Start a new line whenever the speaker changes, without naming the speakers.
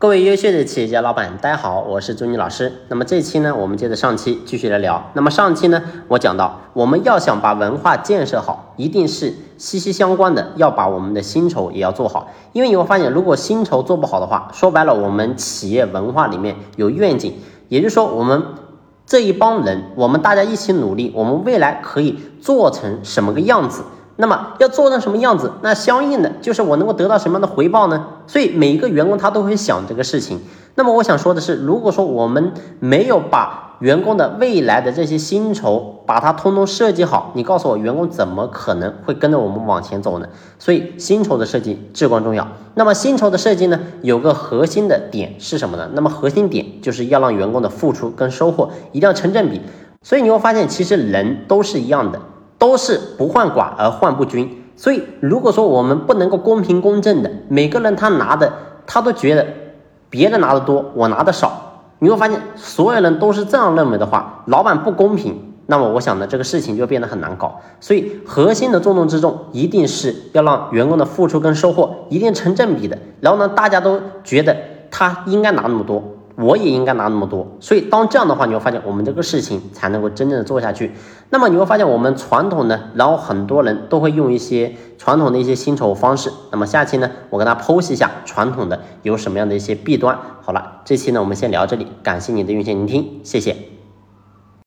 各位优秀的企业家老板，大家好，我是朱妮老师。那么这期呢，我们接着上期继续来聊。那么上期呢，我讲到我们要想把文化建设好，一定是息息相关的，要把我们的薪酬也要做好。因为你会发现，如果薪酬做不好的话，说白了，我们企业文化里面有愿景，也就是说，我们这一帮人，我们大家一起努力，我们未来可以做成什么个样子。那么要做成什么样子？那相应的就是我能够得到什么样的回报呢？所以每一个员工他都会想这个事情。那么我想说的是，如果说我们没有把员工的未来的这些薪酬把它通通设计好，你告诉我员工怎么可能会跟着我们往前走呢？所以薪酬的设计至关重要。那么薪酬的设计呢，有个核心的点是什么呢？那么核心点就是要让员工的付出跟收获一定要成正比。所以你会发现，其实人都是一样的。都是不患寡而患不均，所以如果说我们不能够公平公正的，每个人他拿的他都觉得别人拿的多，我拿的少，你会发现所有人都是这样认为的话，老板不公平，那么我想呢这个事情就变得很难搞。所以核心的重中之重一定是要让员工的付出跟收获一定成正比的，然后呢大家都觉得他应该拿那么多。我也应该拿那么多，所以当这样的话，你会发现我们这个事情才能够真正的做下去。那么你会发现我们传统的，然后很多人都会用一些传统的一些薪酬方式。那么下期呢，我跟大家剖析一下传统的有什么样的一些弊端。好了，这期呢我们先聊这里，感谢你的用心聆听，谢谢。